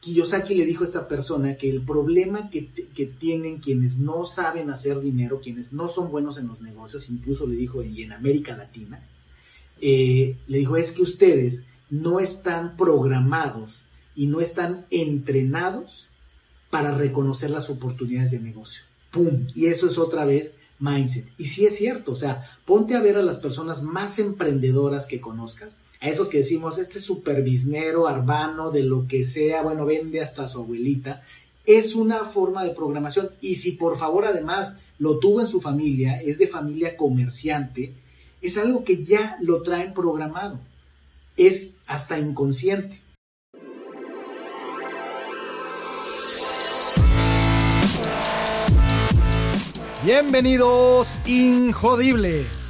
Kiyosaki le dijo a esta persona que el problema que, tienen quienes no saben hacer dinero, quienes no son buenos en los negocios, incluso le dijo y en América Latina, eh, le dijo es que ustedes no están programados y no están entrenados para reconocer las oportunidades de negocio. ¡Pum! Y eso es otra vez mindset. Y sí es cierto, o sea, ponte a ver a las personas más emprendedoras que conozcas a esos que decimos, este supervisnero, arbano, de lo que sea, bueno, vende hasta su abuelita, es una forma de programación. Y si por favor además lo tuvo en su familia, es de familia comerciante, es algo que ya lo traen programado. Es hasta inconsciente. Bienvenidos, Injodibles.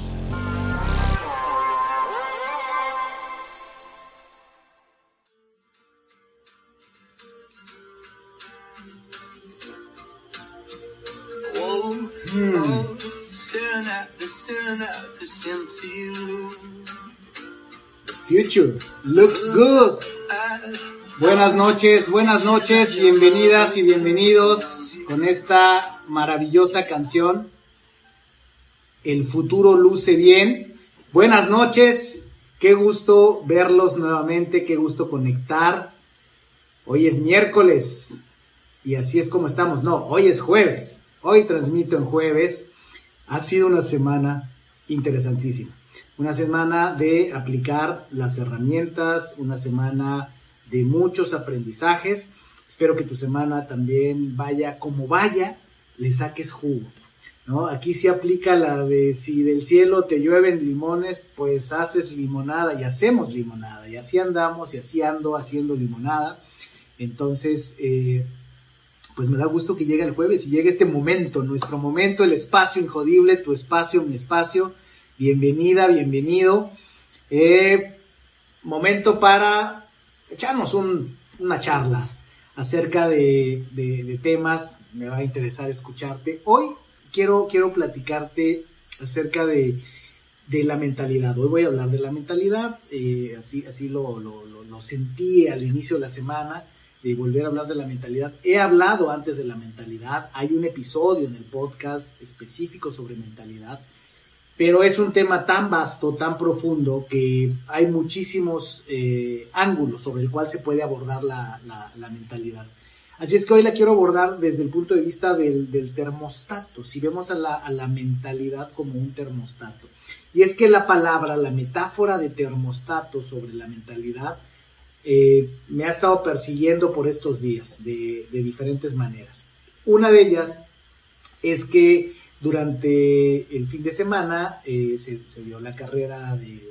Future looks good. Buenas noches, buenas noches, bienvenidas y bienvenidos con esta maravillosa canción. El futuro luce bien. Buenas noches, qué gusto verlos nuevamente, qué gusto conectar. Hoy es miércoles y así es como estamos. No, hoy es jueves. Hoy transmito en jueves. Ha sido una semana interesantísima. Una semana de aplicar las herramientas, una semana de muchos aprendizajes. Espero que tu semana también vaya como vaya, le saques jugo. ¿no? Aquí se aplica la de si del cielo te llueven limones, pues haces limonada y hacemos limonada. Y así andamos y así ando haciendo limonada. Entonces, eh, pues me da gusto que llegue el jueves y llegue este momento, nuestro momento, el espacio injodible, tu espacio, mi espacio. Bienvenida, bienvenido. Eh, momento para echarnos una charla acerca de, temas. Me va a interesar escucharte. Hoy quiero, quiero platicarte acerca de, la mentalidad. Hoy voy a hablar de la mentalidad. Eh, así así lo, lo sentí al inicio de la semana de volver a hablar de la mentalidad. He hablado antes de la mentalidad, hay un episodio en el podcast específico sobre mentalidad, pero es un tema tan vasto, tan profundo, que hay muchísimos eh, ángulos sobre el cual se puede abordar la, mentalidad. Así es que hoy la quiero abordar desde el punto de vista del, termostato, si vemos a la, a la mentalidad como un termostato. Y es que la palabra, la metáfora de termostato sobre la mentalidad, eh, me ha estado persiguiendo por estos días de, diferentes maneras. Una de ellas es que durante el fin de semana eh, se, dio la carrera del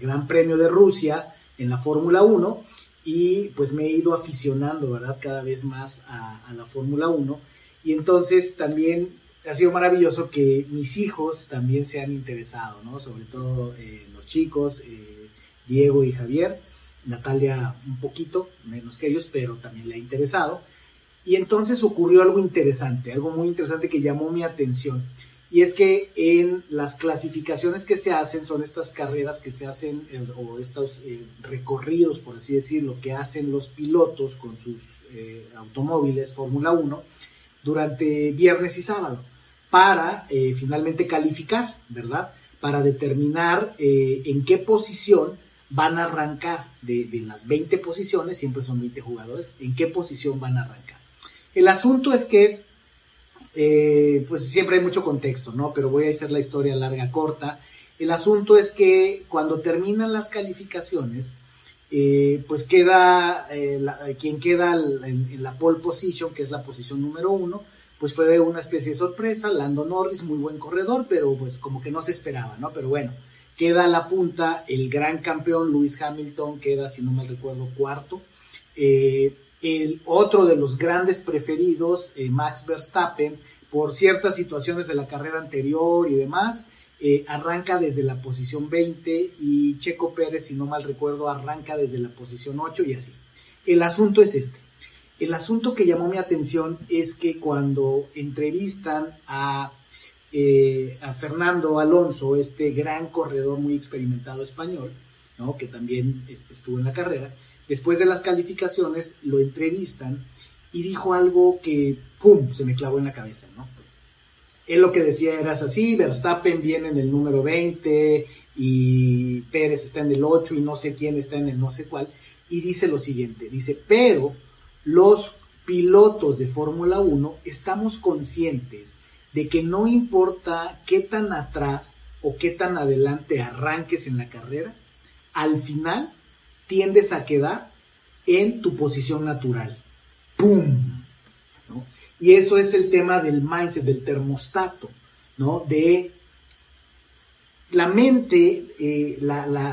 Gran Premio de Rusia en la Fórmula 1 y pues me he ido aficionando. Cada vez más a, la Fórmula 1 y entonces también ha sido maravilloso que mis hijos también se han interesado. Sobre todo eh, los chicos, Diego y Javier. Natalia un poquito menos que ellos, pero también le ha interesado. Y entonces ocurrió algo interesante, algo muy interesante que llamó mi atención. Y es que en las clasificaciones que se hacen, son estas carreras que se hacen, eh, o estos eh, recorridos, por así decirlo, que hacen los pilotos con sus eh, automóviles Fórmula 1 durante viernes y sábado, para finalmente calificar, ¿verdad? Para determinar en qué posición van a arrancar de, las 20 posiciones, siempre son 20 jugadores, en qué posición van a arrancar. El asunto es que, eh, pues siempre hay mucho contexto, ¿no? Pero voy a hacer la historia larga, corta. El asunto es que cuando terminan las calificaciones, eh, pues queda, eh, quien queda en, la pole position, que es la posición número uno, pues fue una especie de sorpresa, Lando Norris, muy buen corredor, pero pues como que no se esperaba, ¿no? Pero bueno, Queda a la punta el gran campeón Lewis Hamilton, queda, si no me recuerdo, cuarto. Eh, el otro de los grandes preferidos, eh, Max Verstappen, por ciertas situaciones de la carrera anterior y demás, eh, arranca desde la posición 20 y Checo Pérez, si no mal recuerdo, arranca desde la posición 8 y así. El asunto es este. El asunto que llamó mi atención es que cuando entrevistan a, eh, a Fernando Alonso, este gran corredor muy experimentado español, ¿no? que también estuvo en la carrera, después de las calificaciones lo entrevistan y dijo algo que, ¡pum!, se me clavó en la cabeza, ¿no? Él lo que decía era así, Verstappen viene en el número 20 y Pérez está en el 8 y no sé quién está en el no sé cuál, y dice lo siguiente, dice, pero los pilotos de Fórmula 1 estamos conscientes de que no importa qué tan atrás o qué tan adelante arranques en la carrera, al final tiendes a quedar en tu posición natural. ¡Pum! Y eso es el tema del mindset, del termostato, ¿no? De la mente, eh,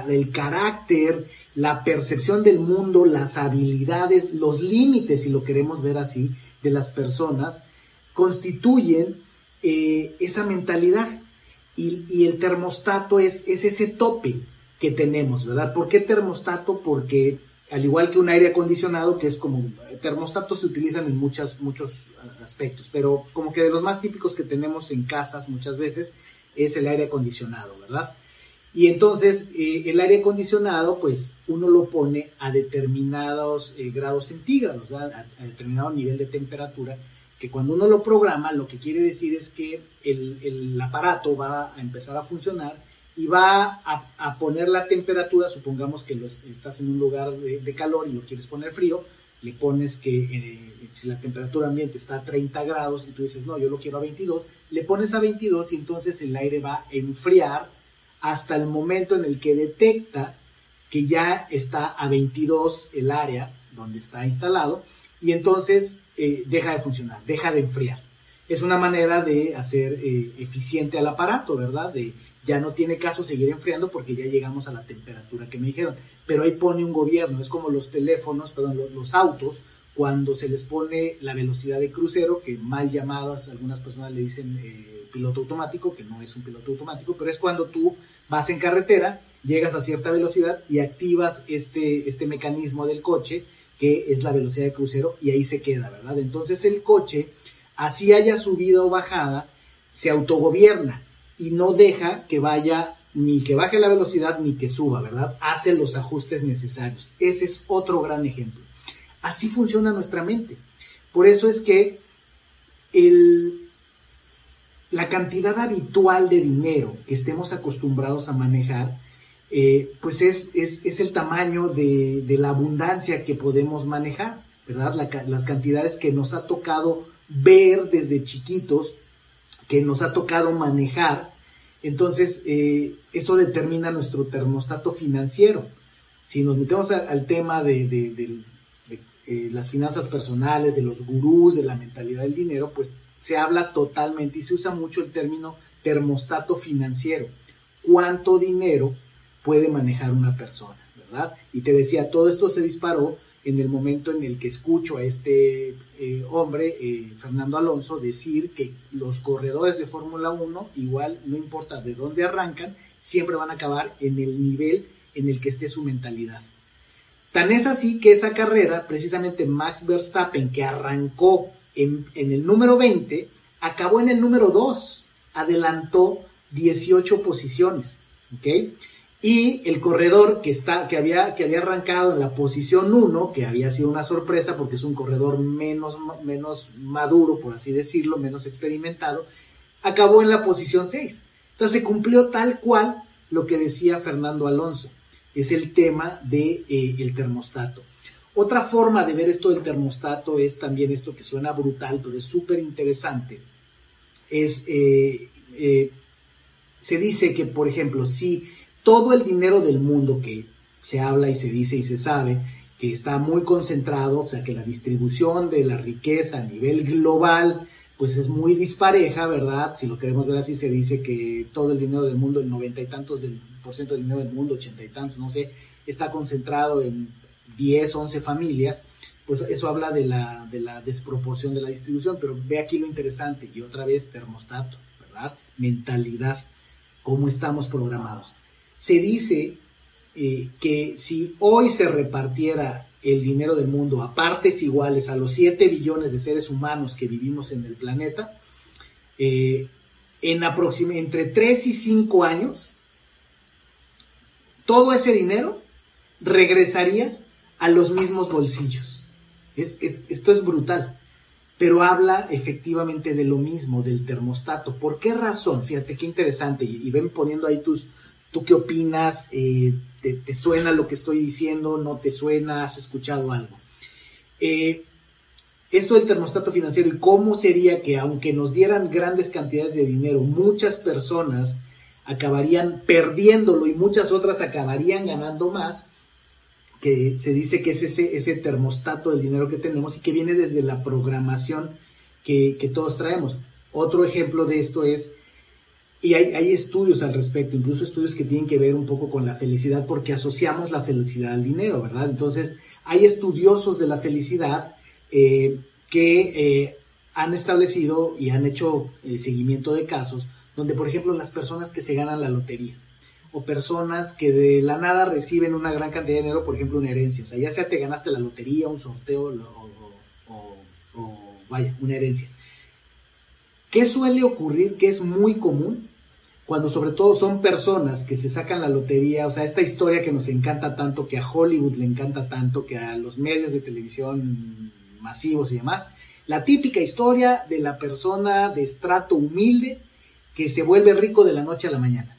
el carácter, la percepción del mundo, las habilidades, los límites, si lo queremos ver así, de las personas, constituyen eh, esa mentalidad. Y, el termostato es, es ese tope que tenemos, ¿verdad? ¿Por qué termostato? Porque al igual que un aire acondicionado, que es como termostatos se utilizan en muchas, muchos aspectos, pero como que de los más típicos que tenemos en casas muchas veces es el aire acondicionado, ¿verdad? Y entonces eh, el aire acondicionado, pues uno lo pone a determinados eh, grados centígrados, a, determinado nivel de temperatura, que cuando uno lo programa, lo que quiere decir es que el, el aparato va a empezar a funcionar y va a, poner la temperatura, supongamos que estás en un lugar de, calor y lo quieres poner frío, le pones que eh, si la temperatura ambiente está a 30 grados y tú dices, no, yo lo quiero a 22, le pones a 22 y entonces el aire va a enfriar hasta el momento en el que detecta que ya está a 22 el área donde está instalado y entonces eh, deja de funcionar, deja de enfriar. Es una manera de hacer eh, eficiente al aparato, ¿verdad? De, ya no tiene caso seguir enfriando porque ya llegamos a la temperatura que me dijeron. Pero ahí pone un gobierno, es como los teléfonos, perdón, los, autos, cuando se les pone la velocidad de crucero, que mal llamadas, algunas personas le dicen eh, piloto automático, que no es un piloto automático, pero es cuando tú vas en carretera, llegas a cierta velocidad y activas este, este mecanismo del coche, que es la velocidad de crucero, y ahí se queda, ¿verdad? Entonces el coche, así haya subida o bajada, se autogobierna y no deja que vaya ni que baje la velocidad ni que suba, ¿verdad? Hace los ajustes necesarios. Ese es otro gran ejemplo. Así funciona nuestra mente. Por eso es que el, la cantidad habitual de dinero que estemos acostumbrados a manejar, eh, pues es, es, el tamaño de, la abundancia que podemos manejar, ¿verdad? las cantidades que nos ha tocado ver desde chiquitos que nos ha tocado manejar. Entonces, eh, eso determina nuestro termostato financiero. Si nos metemos al tema de, eh, las finanzas personales, de los gurús, de la mentalidad del dinero, pues se habla totalmente y se usa mucho el término termostato financiero. ¿Cuánto dinero puede manejar una persona? ¿Verdad? Y te decía, todo esto se disparó en el momento en el que escucho a este eh, hombre, eh, Fernando Alonso, decir que los corredores de Fórmula 1, igual no importa de dónde arrancan, siempre van a acabar en el nivel en el que esté su mentalidad. Tan es así que esa carrera, precisamente Max Verstappen, que arrancó en, en el número 20, acabó en el número 2, adelantó 18 posiciones. ¿ok?, y el corredor que, está, que, había, que había arrancado en la posición 1, que había sido una sorpresa porque es un corredor menos, menos maduro, por así decirlo, menos experimentado, acabó en la posición 6. Entonces se cumplió tal cual lo que decía Fernando Alonso. Es el tema del de, eh, termostato. Otra forma de ver esto del termostato es también esto que suena brutal, pero es súper interesante. Es, eh, eh, se dice que, por ejemplo, si todo el dinero del mundo que se habla y se dice y se sabe que está muy concentrado, o sea que la distribución de la riqueza a nivel global pues es muy dispareja, ¿verdad? Si lo queremos ver así, se dice que todo el dinero del mundo, el noventa y tantos del, por ciento del dinero del mundo, ochenta y tantos, no sé, está concentrado en 10, 11 familias, pues eso habla de la, de la desproporción de la distribución, pero ve aquí lo interesante, y otra vez termostato, ¿verdad? Mentalidad como estamos programados. Se dice eh, que si hoy se repartiera el dinero del mundo a partes iguales a los 7 billones de seres humanos que vivimos en el planeta, eh, en entre 3 y 5 años, todo ese dinero regresaría a los mismos bolsillos. esto es brutal, pero habla efectivamente de lo mismo, del termostato. ¿Por qué razón? Fíjate qué interesante, y, ven poniendo ahí tus, tú qué opinas, eh, ¿te, suena lo que estoy diciendo, no te suena, has escuchado algo. Eh, esto del termostato financiero y cómo sería que aunque nos dieran grandes cantidades de dinero, muchas personas acabarían perdiéndolo y muchas otras acabarían ganando más, que se dice que es ese, ese termostato del dinero que tenemos y que viene desde la programación que, todos traemos. Otro ejemplo de esto es, y hay, hay, estudios al respecto, incluso estudios que tienen que ver un poco con la felicidad, porque asociamos la felicidad al dinero, ¿verdad? Entonces, hay estudiosos de la felicidad eh, que eh, han establecido y han hecho eh, seguimiento de casos donde, por ejemplo, las personas que se ganan la lotería o personas que de la nada reciben una gran cantidad de dinero, por ejemplo, una herencia, o sea, ya sea te ganaste la lotería, un sorteo o, o vaya, una herencia. ¿Qué suele ocurrir? Que es muy común cuando sobre todo son personas que se sacan la lotería, o sea, esta historia que nos encanta tanto, que a Hollywood le encanta tanto, que a los medios de televisión masivos y demás, la típica historia de la persona de estrato humilde que se vuelve rico de la noche a la mañana.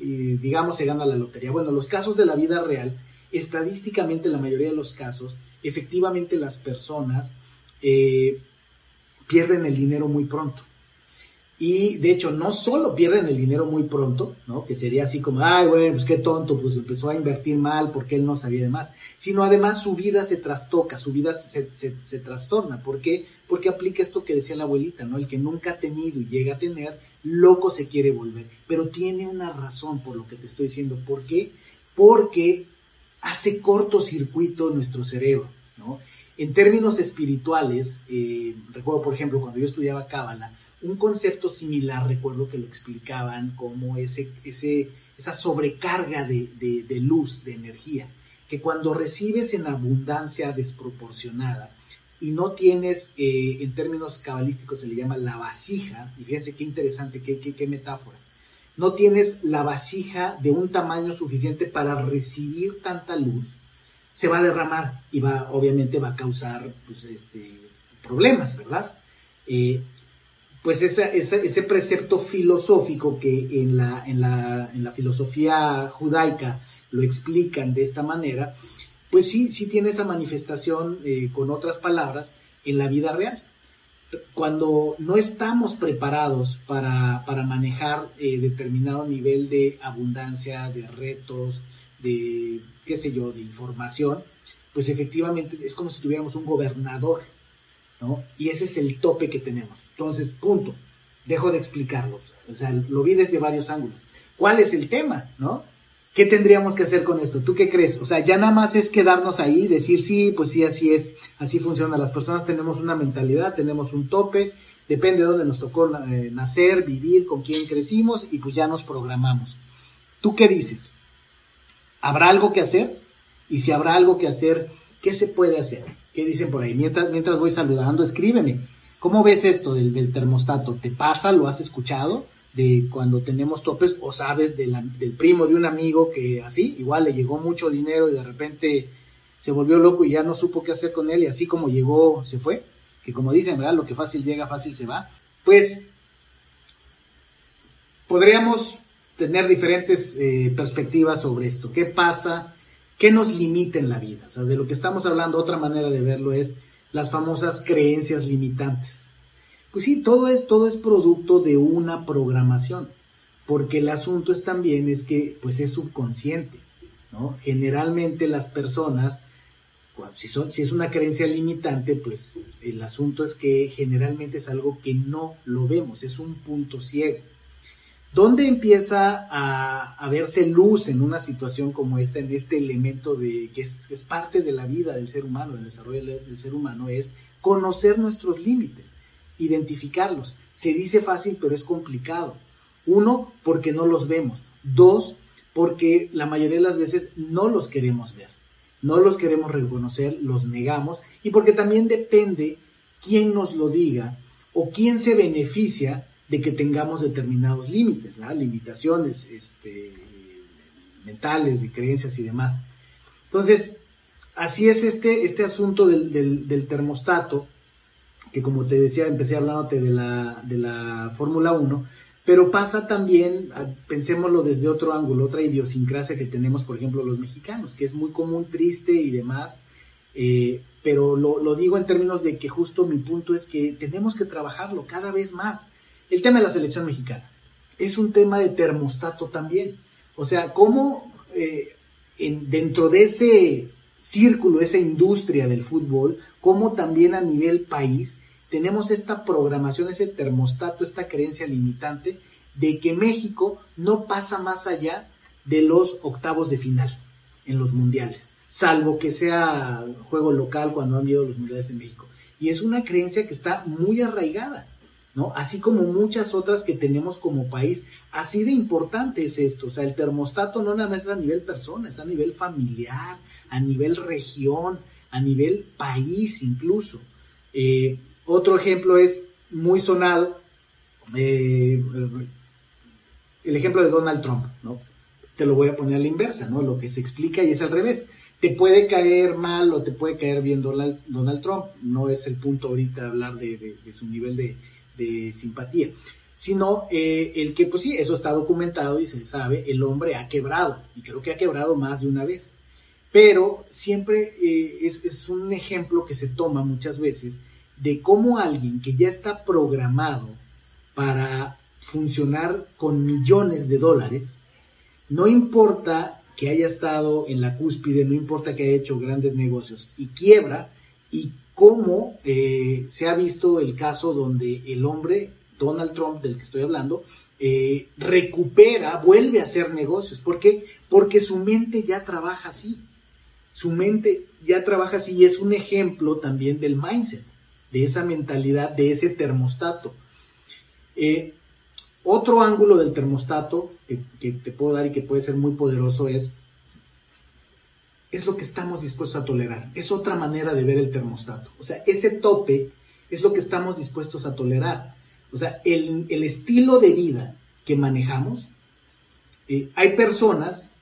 digamos, se gana la lotería. Bueno, los casos de la vida real, estadísticamente, la mayoría de los casos, efectivamente las personas eh, pierden el dinero muy pronto. Y de hecho, no solo pierden el dinero muy pronto, ¿no? Que sería así como, ay, bueno, pues qué tonto, pues empezó a invertir mal porque él no sabía de más. Sino además su vida se trastoca, su vida se, se trastorna. ¿Por qué? Porque aplica esto que decía la abuelita, ¿no? El que nunca ha tenido y llega a tener, loco se quiere volver. Pero tiene una razón por lo que te estoy diciendo. ¿Por qué? Porque hace cortocircuito nuestro cerebro, ¿no? En términos espirituales, eh, recuerdo, por ejemplo, cuando yo estudiaba Cábala, un concepto similar, recuerdo que lo explicaban como ese, esa sobrecarga de, luz, de energía, que cuando recibes en abundancia desproporcionada y no tienes, eh, en términos cabalísticos se le llama la vasija, y fíjense qué interesante, qué, qué, metáfora, no tienes la vasija de un tamaño suficiente para recibir tanta luz, se va a derramar y va, obviamente va a causar pues, este, problemas, ¿verdad? Eh, pues ese precepto filosófico que en la, en, la, filosofía judaica lo explican de esta manera, pues sí, sí tiene esa manifestación eh, con otras palabras en la vida real. Cuando no estamos preparados para, manejar eh, determinado nivel de abundancia, de retos, de, qué sé yo, de información, pues efectivamente es como si tuviéramos un gobernador, ¿no? Y ese es el tope que tenemos. Entonces, punto. Dejo de explicarlo. O sea, lo vi desde varios ángulos. ¿Cuál es el tema? ¿No? ¿Qué tendríamos que hacer con esto? ¿Tú qué crees? O sea, ya nada más es quedarnos ahí, decir sí, pues sí, así es, así funciona. Las personas tenemos una mentalidad, tenemos un tope, depende de dónde nos tocó eh, nacer, vivir, con quién crecimos y pues ya nos programamos. ¿Tú qué dices? ¿Habrá algo que hacer? Y si habrá algo que hacer, ¿qué se puede hacer? ¿Qué dicen por ahí? Mientras, mientras voy saludando, escríbeme. ¿Cómo ves esto del, termostato? ¿Te pasa? ¿Lo has escuchado? De cuando tenemos topes o sabes del primo de un amigo que así, igual le llegó mucho dinero y de repente se volvió loco y ya no supo qué hacer con él y así como llegó, se fue. Que como dicen, ¿verdad? Lo que fácil llega, fácil se va. Pues podríamos tener diferentes eh, perspectivas sobre esto. ¿Qué pasa? ¿Qué nos limita en la vida? O sea, de lo que estamos hablando, otra manera de verlo es las famosas creencias limitantes. Pues sí, todo es, todo es producto de una programación, porque el asunto es también es que pues es subconsciente, ¿no? Generalmente las personas, si, son, si es una creencia limitante, pues el asunto es que generalmente es algo que no lo vemos, es un punto ciego. ¿Dónde empieza a, verse luz en una situación como esta, en este elemento de que es, parte de la vida del ser humano, del desarrollo del ser humano, es conocer nuestros límites, identificarlos. Se dice fácil, pero es complicado. Uno, porque no los vemos. Dos, porque la mayoría de las veces no los queremos ver. No los queremos reconocer, los negamos. Y porque también depende quién nos lo diga o quién se beneficia de que tengamos determinados límites, limitaciones este, mentales, de creencias y demás. Entonces, así es este, este asunto del, termostato, que como te decía, empecé hablándote de la, de la Fórmula 1, pero pasa también, pensémoslo desde otro ángulo, otra idiosincrasia que tenemos, por ejemplo, los mexicanos, que es muy común, triste y demás, eh, pero lo, digo en términos de que justo mi punto es que tenemos que trabajarlo cada vez más. El tema de la selección mexicana es un tema de termostato también. O sea, cómo eh, dentro de ese círculo, esa industria del fútbol, cómo también a nivel país tenemos esta programación, ese termostato, esta creencia limitante de que México no pasa más allá de los octavos de final en los mundiales, salvo que sea juego local cuando han habido los mundiales en México. Y es una creencia que está muy arraigada. ¿No? Así como muchas otras que tenemos como país. Así de importante es esto. O sea, el termostato no nada más es a nivel persona, es a nivel familiar, a nivel región, a nivel país incluso. Eh, otro ejemplo es muy sonado, eh, el ejemplo de Donald Trump, ¿no? Te lo voy a poner a la inversa, ¿no? Lo que se explica y es al revés. Te puede caer mal o te puede caer bien Donald, Trump, no es el punto ahorita hablar de su nivel de, de simpatía, sino eh, el que, pues sí, eso está documentado y se sabe, el hombre ha quebrado, y creo que ha quebrado más de una vez. Pero siempre eh, es, es un ejemplo que se toma muchas veces de cómo alguien que ya está programado para funcionar con millones de dólares, no importa que haya estado en la cúspide, no importa que haya hecho grandes negocios y quiebra y cómo eh, se ha visto el caso donde el hombre, Donald Trump, del que estoy hablando, eh, recupera, vuelve a hacer negocios. ¿Por qué? Porque su mente ya trabaja así. Su mente ya trabaja así y es un ejemplo también del mindset, de esa mentalidad, de ese termostato. Eh, otro ángulo del termostato que te puedo dar y que puede ser muy poderoso es es lo que estamos dispuestos a tolerar. Es otra manera de ver el termostato. O sea, ese tope es lo que estamos dispuestos a tolerar. O sea, el, estilo de vida que manejamos, eh, hay personas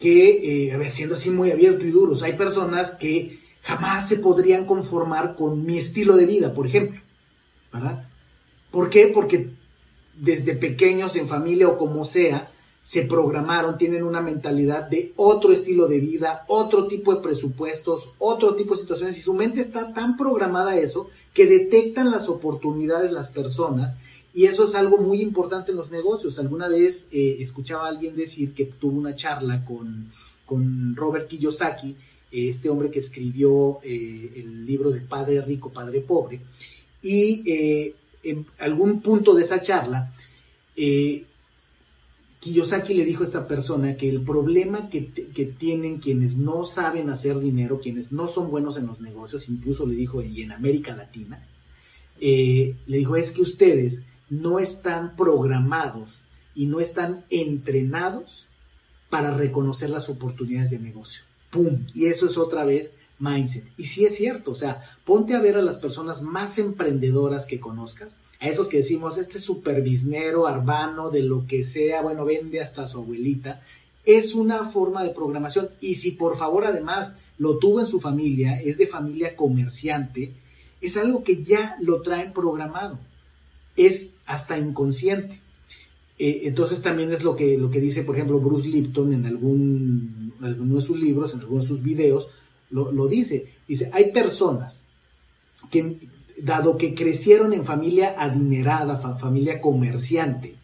que, eh, a ver, siendo así muy abiertos y duros, hay personas que jamás se podrían conformar con mi estilo de vida, por ejemplo. ¿Verdad? ¿Por qué? Porque desde pequeños en familia o como sea, se programaron, tienen una mentalidad de otro estilo de vida, otro tipo de presupuestos, otro tipo de situaciones y su mente está tan programada a eso que detectan las oportunidades las personas y eso es algo muy importante en los negocios. Alguna vez eh, escuchaba a alguien decir que tuvo una charla con, con Robert Kiyosaki, este hombre que escribió eh, el libro de Padre Rico, Padre Pobre, y eh, en algún punto de esa charla, Kiyosaki le dijo a esta persona que el problema que, tienen quienes no saben hacer dinero, quienes no son buenos en los negocios, incluso le dijo, y en América Latina, eh, le dijo, es que ustedes no están programados y no están entrenados para reconocer las oportunidades de negocio. ¡Pum! Y eso es otra vez mindset. Y sí es cierto, o sea, ponte a ver a las personas más emprendedoras que conozcas a esos que decimos, este superbiznero, arbano, de lo que sea, bueno, vende hasta su abuelita, es una forma de programación. Y si por favor además lo tuvo en su familia, es de familia comerciante, es algo que ya lo traen programado. Es hasta inconsciente. Eh, entonces también es lo que, lo que dice, por ejemplo, Bruce Lipton en algún, alguno de sus libros, en algunos de sus videos, lo, lo dice. Dice, hay personas que dado que crecieron en familia adinerada, familia comerciante,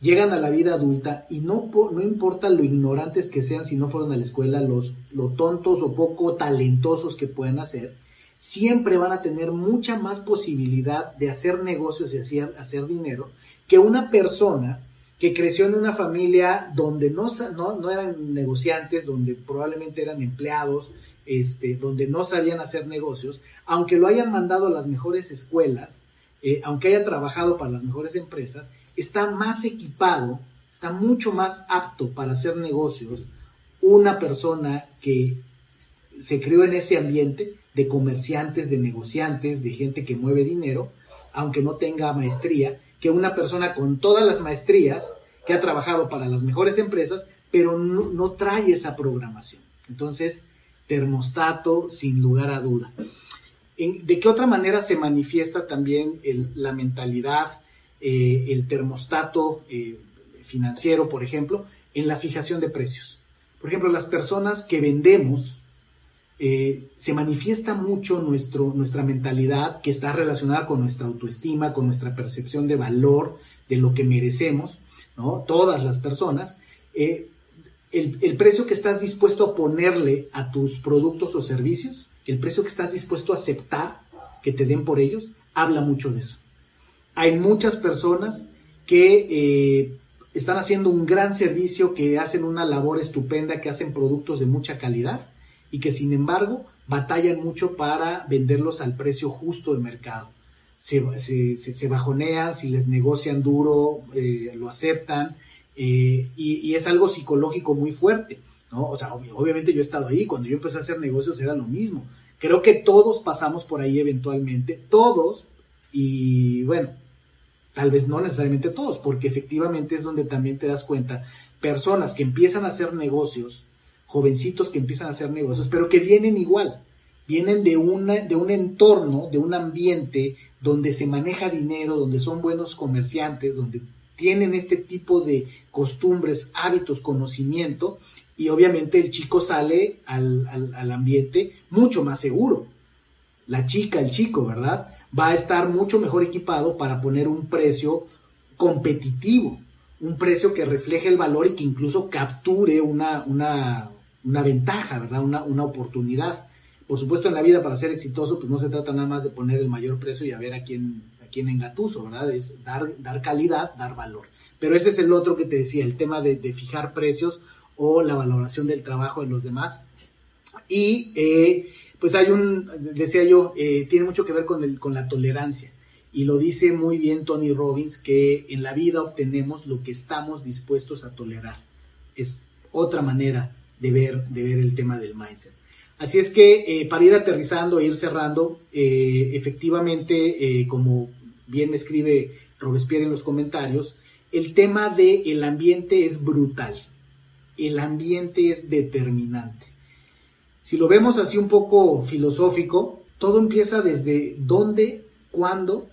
llegan a la vida adulta y no, no importa lo ignorantes que sean si no fueron a la escuela, los, lo tontos o poco talentosos que puedan hacer, siempre van a tener mucha más posibilidad de hacer negocios y hacer, hacer dinero que una persona que creció en una familia donde no, no, no eran negociantes, donde probablemente eran empleados, este, donde no sabían hacer negocios, aunque lo hayan mandado a las mejores escuelas, eh, aunque haya trabajado para las mejores empresas, está más equipado, está mucho más apto para hacer negocios una persona que se crió en ese ambiente de comerciantes, de negociantes, de gente que mueve dinero, aunque no tenga maestría, que una persona con todas las maestrías, que ha trabajado para las mejores empresas, pero no, trae esa programación. Entonces, termostato sin lugar a duda. ¿De qué otra manera se manifiesta también la mentalidad, eh, el termostato eh, financiero, por ejemplo, en la fijación de precios? Por ejemplo, las personas que vendemos, eh, se manifiesta mucho nuestra mentalidad que está relacionada con nuestra autoestima, con nuestra percepción de valor, de lo que merecemos, ¿no? Todas las personas. El, el, precio que estás dispuesto a ponerle a tus productos o servicios, el precio que estás dispuesto a aceptar que te den por ellos, habla mucho de eso. Hay muchas personas que eh, están haciendo un gran servicio, que hacen una labor estupenda, que hacen productos de mucha calidad y que sin embargo batallan mucho para venderlos al precio justo del mercado. Se, se, bajonean, si les negocian duro, eh, lo aceptan eh, y, es algo psicológico muy fuerte. ¿no? O sea, obviamente yo he estado ahí, cuando yo empecé a hacer negocios era lo mismo. Creo que todos pasamos por ahí eventualmente, todos, y bueno, Tal vez no necesariamente todos, porque efectivamente es donde también te das cuenta, personas que empiezan a hacer negocios, jovencitos que empiezan a hacer negocios, pero que vienen igual, vienen de, de un entorno, de un ambiente donde se maneja dinero, donde son buenos comerciantes, donde tienen este tipo de costumbres, hábitos, conocimiento, y obviamente el chico sale al, al ambiente mucho más seguro. La chica, el chico, ¿verdad? va a estar mucho mejor equipado para poner un precio competitivo, un precio que refleje el valor y que incluso capture una, una, una ventaja, ¿verdad? Una, una, oportunidad. Por supuesto, en la vida, para ser exitoso, pues no se trata nada más de poner el mayor precio y a ver a quién, quién engatuso, ¿verdad? Es dar, dar calidad, dar valor. Pero ese es el otro que te decía, el tema de, fijar precios o la valoración del trabajo de los demás. Y eh, pues hay un, decía yo, eh, tiene mucho que ver con, el, con la tolerancia. Y lo dice muy bien Tony Robbins, que en la vida obtenemos lo que estamos dispuestos a tolerar. Es otra manera de ver, de ver el tema del mindset. Así es que eh, para ir aterrizando e ir cerrando, efectivamente, como bien me escribe Robespierre en los comentarios, el tema del el ambiente es brutal. El ambiente es determinante. Si lo vemos así un poco filosófico, todo empieza desde dónde, cuándo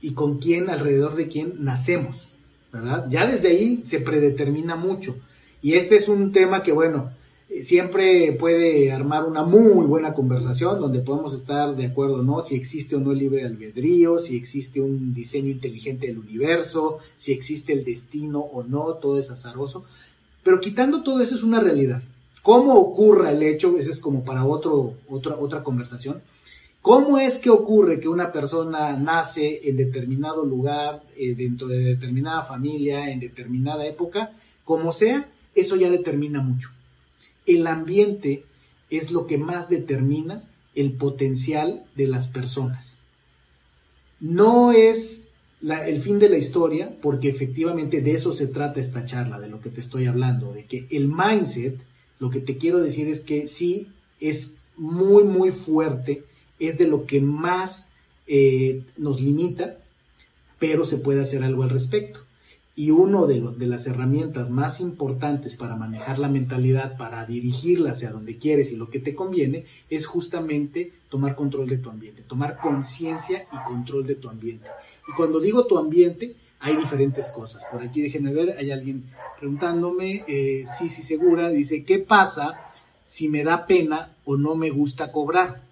y con quién, alrededor de quién nacemos, ¿verdad? Ya desde ahí se predetermina mucho. Y este es un tema que, bueno, siempre puede armar una muy buena conversación donde podemos estar de acuerdo, ¿no? Si existe o no el libre albedrío, si existe un diseño inteligente del universo, si existe el destino o no, todo es azaroso. Pero quitando todo eso es una realidad. ¿Cómo ocurre el hecho? Ese es como para otro, otra, otra conversación. ¿Cómo es que ocurre que una persona nace en determinado lugar, eh, dentro de determinada familia, en determinada época? Como sea, eso ya determina mucho. El ambiente es lo que más determina el potencial de las personas. No es el fin de la historia, porque efectivamente de eso se trata esta charla, de lo que te estoy hablando, de que el mindset lo que te quiero decir es que sí es muy, muy fuerte, es de lo que más eh, nos limita, pero se puede hacer algo al respecto. Y una de, las herramientas más importantes para manejar la mentalidad, para dirigirla hacia donde quieres y lo que te conviene, es justamente tomar control de tu ambiente, tomar conciencia y control de tu ambiente. Y cuando digo tu ambiente, hay diferentes cosas. Por aquí déjenme ver, hay alguien preguntándome, eh, sí, sí, segura, dice, ¿qué pasa si me da pena o no me gusta cobrar?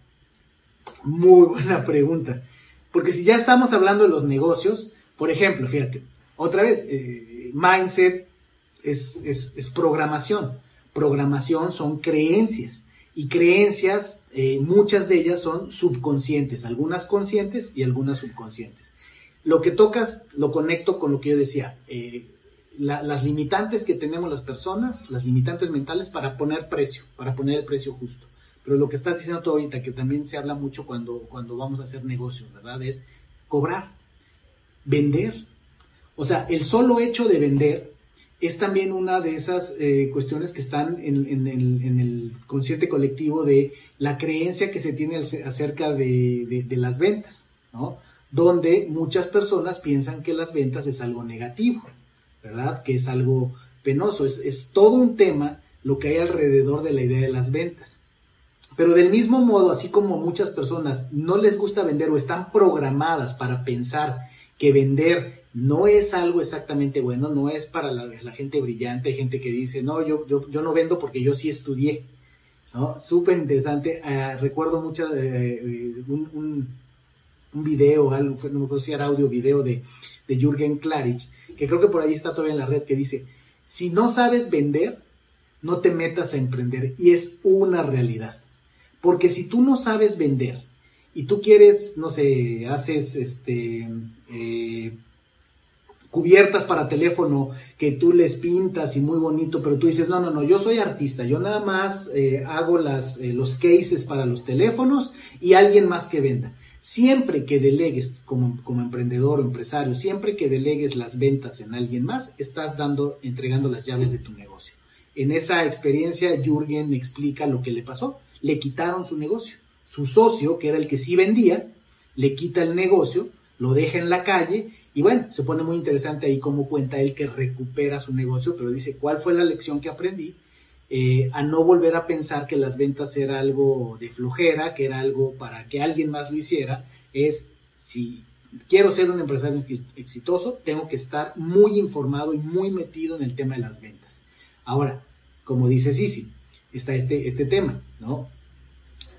Muy buena pregunta. Porque si ya estamos hablando de los negocios, por ejemplo, fíjate, otra vez, eh, mindset es, es, programación. Programación son creencias. Y creencias, eh, muchas de ellas son subconscientes, algunas conscientes y algunas subconscientes lo que tocas lo conecto con lo que yo decía. Eh, las limitantes que tenemos las personas, las limitantes mentales para poner precio, para poner el precio justo. Pero lo que estás diciendo tú ahorita, que también se habla mucho cuando, cuando vamos a hacer negocios, ¿verdad? Es cobrar, vender. O sea, el solo hecho de vender es también una de esas eh, cuestiones que están en, el, consciente colectivo de la creencia que se tiene acerca de, las ventas, ¿no? Donde muchas personas piensan que las ventas es algo negativo, ¿verdad? Que es algo penoso, es, es todo un tema lo que hay alrededor de la idea de las ventas. Pero del mismo modo, así como muchas personas no les gusta vender o están programadas para pensar que vender no es algo exactamente bueno, no es para la, gente brillante, gente que dice, no, yo, yo, no vendo porque yo sí estudié, ¿no? Súper interesante, ah, recuerdo mucho eh, un, un, video, algo, no me acuerdo si era audio video de, de Jürgen Klarich, que creo que por ahí está todavía en la red, que dice, si no sabes vender, no te metas a emprender, y es una realidad. Porque si tú no sabes vender y tú quieres, no sé, haces este eh, cubiertas para teléfono que tú les pintas y muy bonito, pero tú dices, no, no, no, yo soy artista, yo nada más eh, hago las, eh, los cases para los teléfonos y alguien más que venda. Siempre que delegues como, como, emprendedor o empresario, siempre que delegues las ventas en alguien más, estás dando, entregando las llaves de tu negocio. En esa experiencia, Jürgen explica lo que le pasó le quitaron su negocio. Su socio, que era el que sí vendía, le quita el negocio, lo deja en la calle y bueno, se pone muy interesante ahí cómo cuenta él que recupera su negocio, pero dice, ¿cuál fue la lección que aprendí? Eh, a no volver a pensar que las ventas era algo de flojera, que era algo para que alguien más lo hiciera, es si quiero ser un empresario exitoso, tengo que estar muy informado y muy metido en el tema de las ventas. Ahora, como dice Sisi, está este, este tema, ¿no?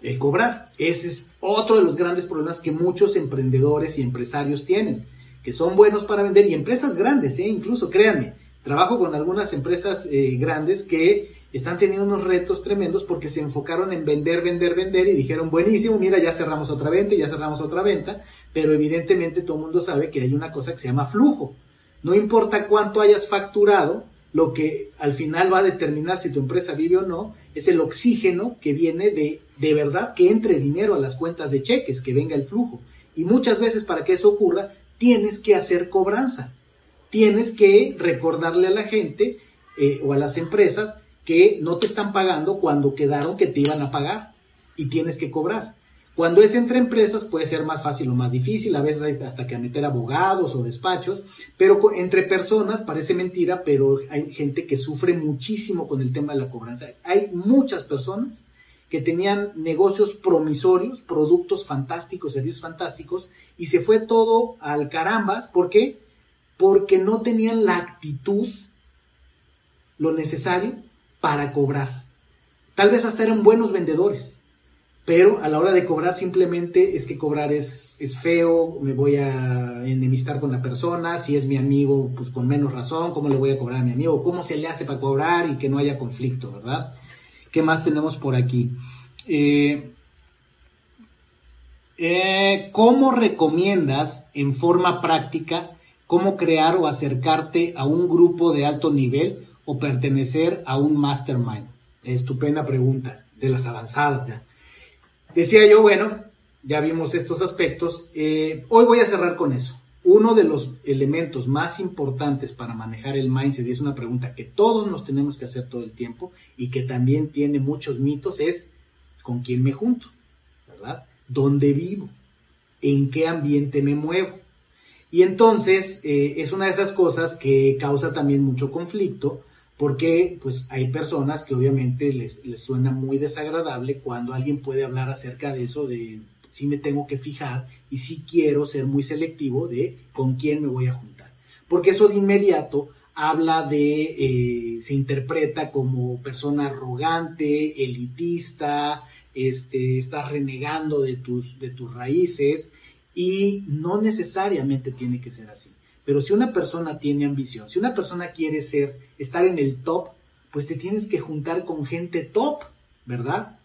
El cobrar. Ese es otro de los grandes problemas que muchos emprendedores y empresarios tienen, que son buenos para vender y empresas grandes, ¿eh? incluso créanme, trabajo con algunas empresas eh, grandes que están teniendo unos retos tremendos porque se enfocaron en vender, vender, vender y dijeron, buenísimo, mira, ya cerramos otra venta, ya cerramos otra venta, pero evidentemente todo el mundo sabe que hay una cosa que se llama flujo. No importa cuánto hayas facturado, lo que al final va a determinar si tu empresa vive o no es el oxígeno que viene de de verdad que entre dinero a las cuentas de cheques, que venga el flujo. Y muchas veces para que eso ocurra, tienes que hacer cobranza. Tienes que recordarle a la gente eh, o a las empresas que no te están pagando cuando quedaron que te iban a pagar y tienes que cobrar. Cuando es entre empresas puede ser más fácil o más difícil, a veces hasta que meter abogados o despachos, pero entre personas parece mentira, pero hay gente que sufre muchísimo con el tema de la cobranza. Hay muchas personas que tenían negocios promisorios, productos fantásticos, servicios fantásticos, y se fue todo al carambas. ¿Por qué? Porque no tenían la actitud, lo necesario para cobrar. Tal vez hasta eran buenos vendedores, pero a la hora de cobrar simplemente es que cobrar es, es feo, me voy a enemistar con la persona, si es mi amigo, pues con menos razón, ¿cómo le voy a cobrar a mi amigo? ¿Cómo se le hace para cobrar y que no haya conflicto, verdad? ¿Qué más tenemos por aquí? Eh, eh, ¿Cómo recomiendas en forma práctica cómo crear o acercarte a un grupo de alto nivel o pertenecer a un mastermind? Estupenda pregunta, de las avanzadas ya. Decía yo, bueno, ya vimos estos aspectos. Eh, hoy voy a cerrar con eso. Uno de los elementos más importantes para manejar el mindset, y es una pregunta que todos nos tenemos que hacer todo el tiempo y que también tiene muchos mitos, es ¿con quién me junto? ¿Verdad? ¿Dónde vivo? ¿En qué ambiente me muevo? Y entonces eh, es una de esas cosas que causa también mucho conflicto porque pues hay personas que obviamente les, les suena muy desagradable cuando alguien puede hablar acerca de eso, de sí me tengo que fijar y sí quiero ser muy selectivo de con quién me voy a juntar. Porque eso de inmediato habla de, eh, se interpreta como persona arrogante, elitista, este, estás renegando de tus, de tus raíces y no necesariamente tiene que ser así. Pero si una persona tiene ambición, si una persona quiere ser, estar en el top, pues te tienes que juntar con gente top, ¿verdad?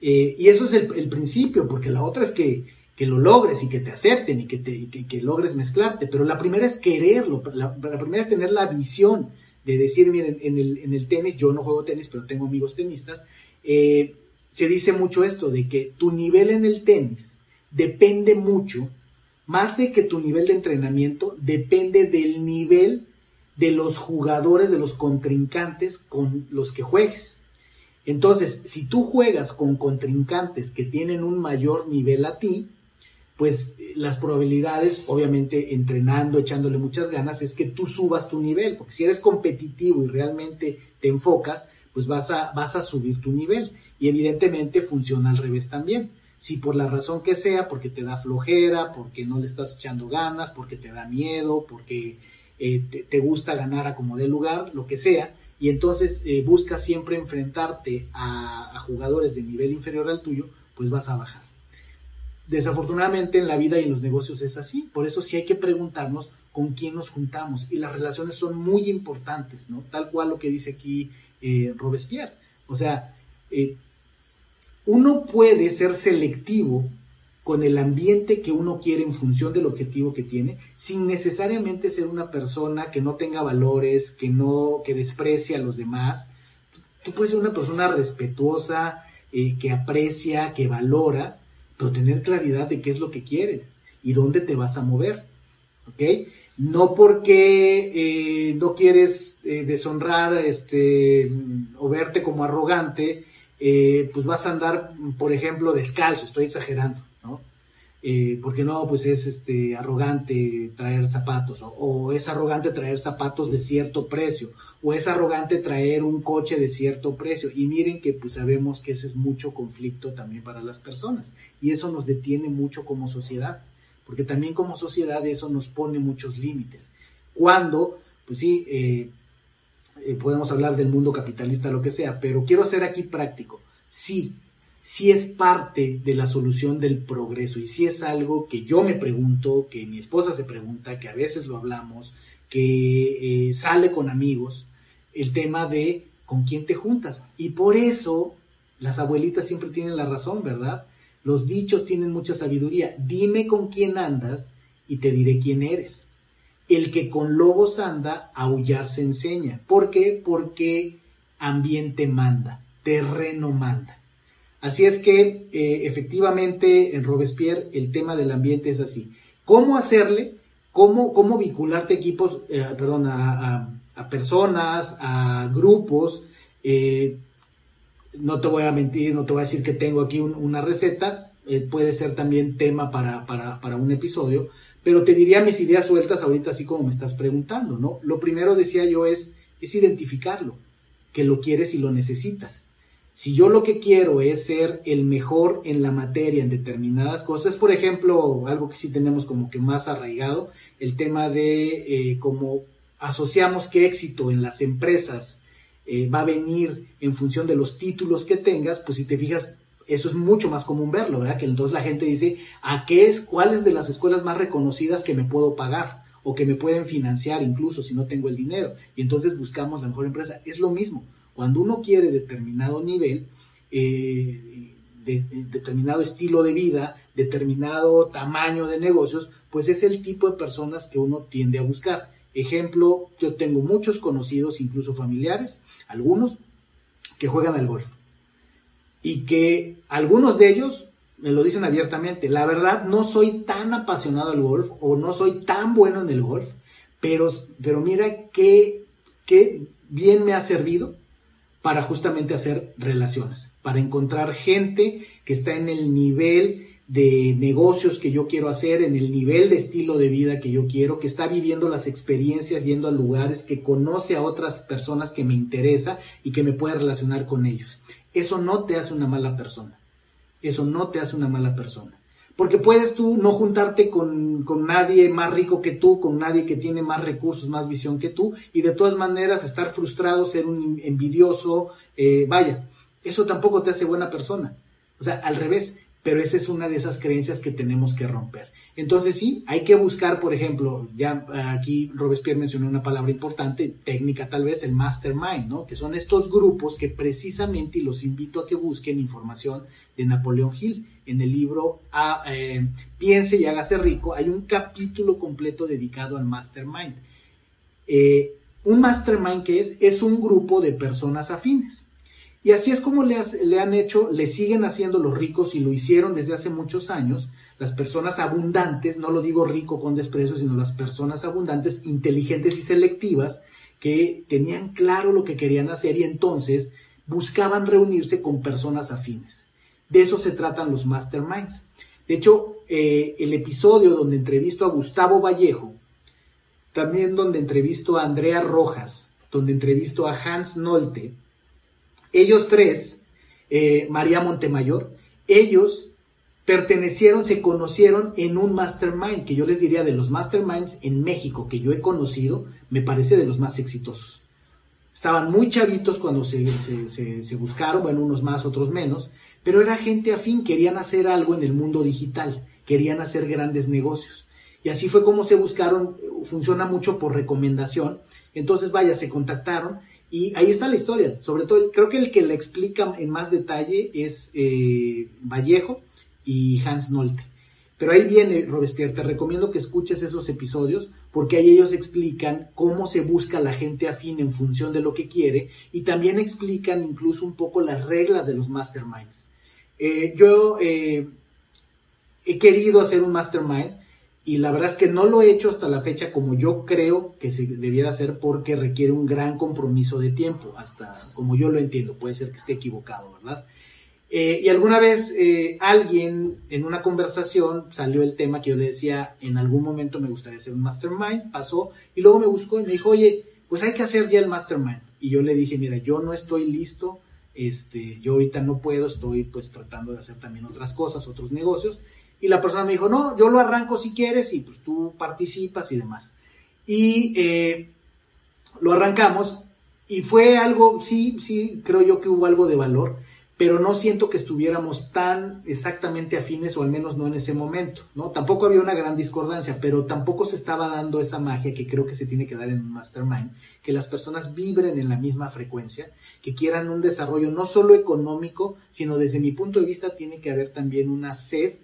Eh, y eso es el, principio, porque la otra es que, lo logres y que te acepten y que, te, que, logres mezclarte. Pero la primera es quererlo, la, primera es tener la visión de decir, miren, en el, en el tenis, yo no juego tenis, pero tengo amigos tenistas, eh, se dice mucho esto, de que tu nivel en el tenis depende mucho más de que tu nivel de entrenamiento depende del nivel de los jugadores, de los contrincantes con los que juegues. Entonces, si tú juegas con contrincantes que tienen un mayor nivel a ti, pues las probabilidades, obviamente entrenando, echándole muchas ganas, es que tú subas tu nivel, porque si eres competitivo y realmente te enfocas, pues vas a, subir tu nivel. Y evidentemente funciona al revés también. Si por la razón que sea, porque te da flojera, porque no le estás echando ganas, porque te da miedo, porque eh, te, gusta ganar a como de lugar, lo que sea, y entonces eh, buscas siempre enfrentarte a, jugadores de nivel inferior al tuyo, pues vas a bajar. Desafortunadamente en la vida y en los negocios es así, por eso sí hay que preguntarnos con quién nos juntamos y las relaciones son muy importantes, ¿no? Tal cual lo que dice aquí eh, Robespierre. O sea, eh, uno puede ser selectivo con el ambiente que uno quiere en función del objetivo que tiene, sin necesariamente ser una persona que no tenga valores, que no, que desprecia a los demás. Tú puedes ser una persona respetuosa, eh, que aprecia, que valora, pero tener claridad de qué es lo que quieres y dónde te vas a mover. ¿Ok? no porque eh, no quieres eh, deshonrar este, o verte como arrogante, pues vas a andar, por ejemplo, descalzo, estoy exagerando, ¿no? porque no, pues es este, arrogante traer zapatos, o, o, es arrogante traer zapatos de cierto precio, o es arrogante traer un coche de cierto precio. Y miren que pues sabemos que ese es mucho conflicto también para las personas, y eso nos detiene mucho como sociedad porque también como sociedad eso nos pone muchos límites. Cuando, pues sí, eh, eh, podemos hablar del mundo capitalista, lo que sea, pero quiero ser aquí práctico. Sí, sí es parte de la solución del progreso y sí es algo que yo me pregunto, que mi esposa se pregunta, que a veces lo hablamos, que eh, sale con amigos, el tema de con quién te juntas. Y por eso las abuelitas siempre tienen la razón, ¿verdad? Los dichos tienen mucha sabiduría. Dime con quién andas y te diré quién eres. El que con lobos anda, aullar se enseña. ¿Por qué? Porque ambiente manda, terreno manda. Así es que eh, efectivamente en Robespierre el tema del ambiente es así. ¿Cómo hacerle? ¿Cómo, cómo vincularte equipos, eh, perdón, a, personas, a grupos? Eh, no te voy a mentir, no te voy a decir que tengo aquí una receta, puede ser también tema para, para, un episodio, pero te diría mis ideas sueltas ahorita así como me estás preguntando, ¿no? Lo primero, decía yo, es, es identificarlo, que lo quieres y lo necesitas. Si yo lo que quiero es ser el mejor en la materia, en determinadas cosas, por ejemplo, algo que sí tenemos como que más arraigado, el tema de eh, cómo asociamos que éxito en las empresas eh, va a venir en función de los títulos que tengas, pues si te fijas, eso es mucho más común verlo, ¿verdad? Que entonces la gente dice, ¿a qué es, cuáles de las escuelas más reconocidas que me puedo pagar? O que me pueden financiar incluso si no tengo el dinero. Y entonces buscamos la mejor empresa. Es lo mismo. Cuando uno quiere determinado nivel, eh, de, determinado estilo de vida, determinado tamaño de negocios, pues es el tipo de personas que uno tiende a buscar. Ejemplo, yo tengo muchos conocidos, incluso familiares, algunos que juegan al golf. Y que algunos de ellos me lo dicen abiertamente, la verdad no soy tan apasionado al golf o no soy tan bueno en el golf, pero, pero mira qué, qué bien me ha servido para justamente hacer relaciones, para encontrar gente que está en el nivel de negocios que yo quiero hacer, en el nivel de estilo de vida que yo quiero, que está viviendo las experiencias, yendo a lugares, que conoce a otras personas que me interesa y que me puede relacionar con ellos. Eso no te hace una mala persona. Eso no te hace una mala persona. Porque puedes tú no juntarte con, nadie más rico que tú, con nadie que tiene más recursos, más visión que tú, y de todas maneras estar frustrado, ser un envidioso, eh, vaya, eso tampoco te hace buena persona. O sea, al revés, pero esa es una de esas creencias que tenemos que romper. Entonces sí, hay que buscar, por ejemplo, ya aquí Robespierre mencionó una palabra importante, técnica tal vez, el mastermind, ¿no? Que son estos grupos que precisamente, y los invito a que busquen información de Napoleón Hill. En el libro ah, eh, Piense y hágase rico, hay un capítulo completo dedicado al mastermind. Eh, un mastermind que es, es un grupo de personas afines Y así es como le, han hecho, le siguen haciendo los ricos y lo hicieron desde hace muchos años. Las personas abundantes, no lo digo rico con desprecio, sino las personas abundantes, inteligentes y selectivas, que tenían claro lo que querían hacer y entonces buscaban reunirse con personas afines. De eso se tratan los masterminds. De hecho, eh, el episodio donde entrevisto a Gustavo Vallejo, también donde entrevisto a Andrea Rojas, donde entrevisto a Hans Nolte, ellos tres, eh, María Montemayor, ellos pertenecieron, se conocieron en un mastermind, que yo les diría de los masterminds en México que yo he conocido, me parece de los más exitosos. Estaban muy chavitos cuando se, se, buscaron, bueno, unos más, otros menos, pero era gente afín, querían hacer algo en el mundo digital, querían hacer grandes negocios. Y así fue como se buscaron, funciona mucho por recomendación. Entonces, vaya, se contactaron y ahí está la historia. Sobre todo, creo que el que la explica en más detalle es eh, Vallejo y Hans Nolte. Pero ahí viene Robespierre, te recomiendo que escuches esos episodios porque ahí ellos explican cómo se busca la gente afín en función de lo que quiere y también explican incluso un poco las reglas de los masterminds. Eh, yo eh, he querido hacer un mastermind y la verdad es que no lo he hecho hasta la fecha como yo creo que se debiera hacer porque requiere un gran compromiso de tiempo, hasta como yo lo entiendo, puede ser que esté equivocado, ¿verdad? Eh, y alguna vez eh, alguien en una conversación salió el tema que yo le decía, en algún momento me gustaría hacer un mastermind, pasó, y luego me buscó y me dijo, oye, pues hay que hacer ya el mastermind. Y yo le dije, mira, yo no estoy listo, este, yo ahorita no puedo, estoy pues tratando de hacer también otras cosas, otros negocios. Y la persona me dijo, no, yo lo arranco si quieres y pues tú participas y demás. Y eh, lo arrancamos y fue algo, sí, sí, creo yo que hubo algo de valor pero no siento que estuviéramos tan exactamente afines, o al menos no en ese momento, ¿no? Tampoco había una gran discordancia, pero tampoco se estaba dando esa magia que creo que se tiene que dar en un mastermind, que las personas vibren en la misma frecuencia, que quieran un desarrollo no solo económico, sino desde mi punto de vista tiene que haber también una sed,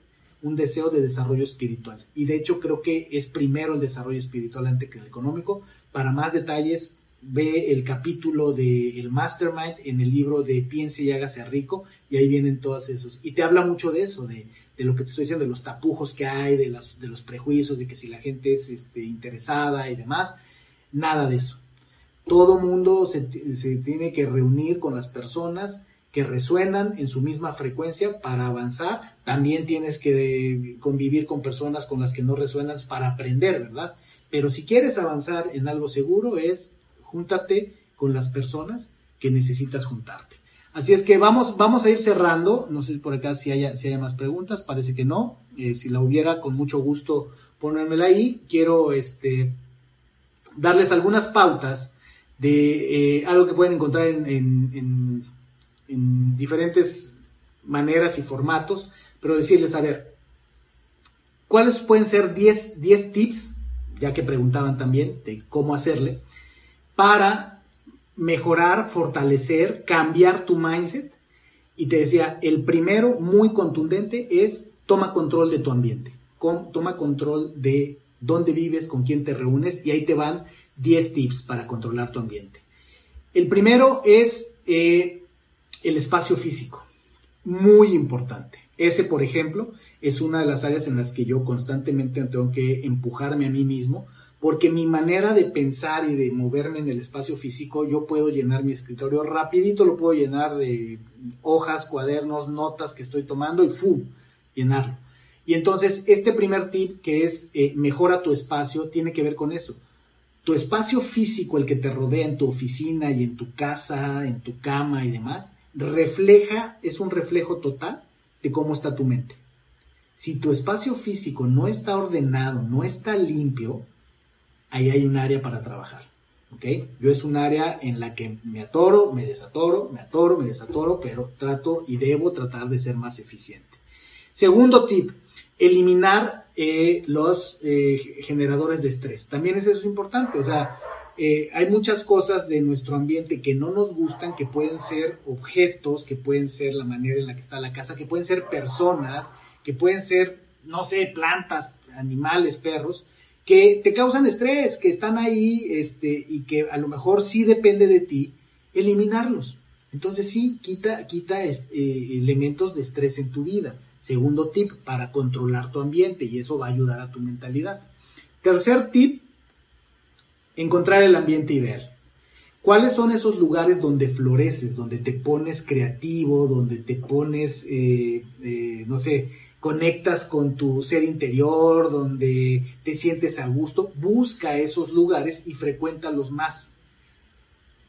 un deseo de desarrollo espiritual. Y de hecho creo que es primero el desarrollo espiritual antes que el económico. Para más detalles, ve el capítulo de el Mastermind en el libro de Piense y hágase rico y ahí vienen todos esos. Y te habla mucho de eso, de, lo que te estoy diciendo, de los tapujos que hay, de, las, de los prejuicios, de que si la gente es este, interesada y demás. Nada de eso. Todo mundo se, se tiene que reunir con las personas que resuenan en su misma frecuencia para avanzar. También tienes que convivir con personas con las que no resuenan para aprender, ¿verdad? Pero si quieres avanzar en algo seguro es júntate con las personas que necesitas juntarte. Así es que vamos, vamos a ir cerrando. No sé por acá si haya, si más preguntas, parece que no. Eh, si la hubiera, con mucho gusto ponérmela ahí. Quiero este, darles algunas pautas de eh, algo que pueden encontrar en, diferentes maneras y formatos, pero decirles, a ver, ¿cuáles pueden ser 10, 10 tips, ya que preguntaban también de cómo hacerle? para mejorar, fortalecer, cambiar tu mindset. Y te decía, el primero muy contundente es toma control de tu ambiente, toma control de dónde vives, con quién te reúnes y ahí te van 10 tips para controlar tu ambiente. El primero es eh, el espacio físico, muy importante. Ese, por ejemplo, es una de las áreas en las que yo constantemente tengo que empujarme a mí mismo porque mi manera de pensar y de moverme en el espacio físico, yo puedo llenar mi escritorio rapidito, lo puedo llenar de hojas, cuadernos, notas que estoy tomando y ¡fu! llenarlo. Y entonces este primer tip que es eh, mejora tu espacio tiene que ver con eso. Tu espacio físico, el que te rodea en tu oficina y en tu casa, en tu cama y demás, refleja, es un reflejo total de cómo está tu mente. Si tu espacio físico no está ordenado, no está limpio, ahí hay un área para trabajar. ¿ok? Yo es un área en la que me atoro, me desatoro, me atoro, me desatoro, pero trato y debo tratar de ser más eficiente. Segundo tip, eliminar eh, los eh, generadores de estrés. También es eso importante, o sea, eh, hay muchas cosas de nuestro ambiente que no nos gustan, que pueden ser objetos, que pueden ser la manera en la que está la casa, que pueden ser personas, que pueden ser, no sé, plantas, animales, perros, que te causan estrés, que están ahí este, y que a lo mejor sí depende de ti eliminarlos. Entonces sí, quita, quita eh, elementos de estrés en tu vida. Segundo tip, para controlar tu ambiente y eso va a ayudar a tu mentalidad. Tercer tip, encontrar el ambiente ideal. ¿Cuáles son esos lugares donde floreces, donde te pones creativo, donde te pones, eh, eh, no sé, conectas con tu ser interior, donde te sientes a gusto? Busca esos lugares y frecuéntalos más.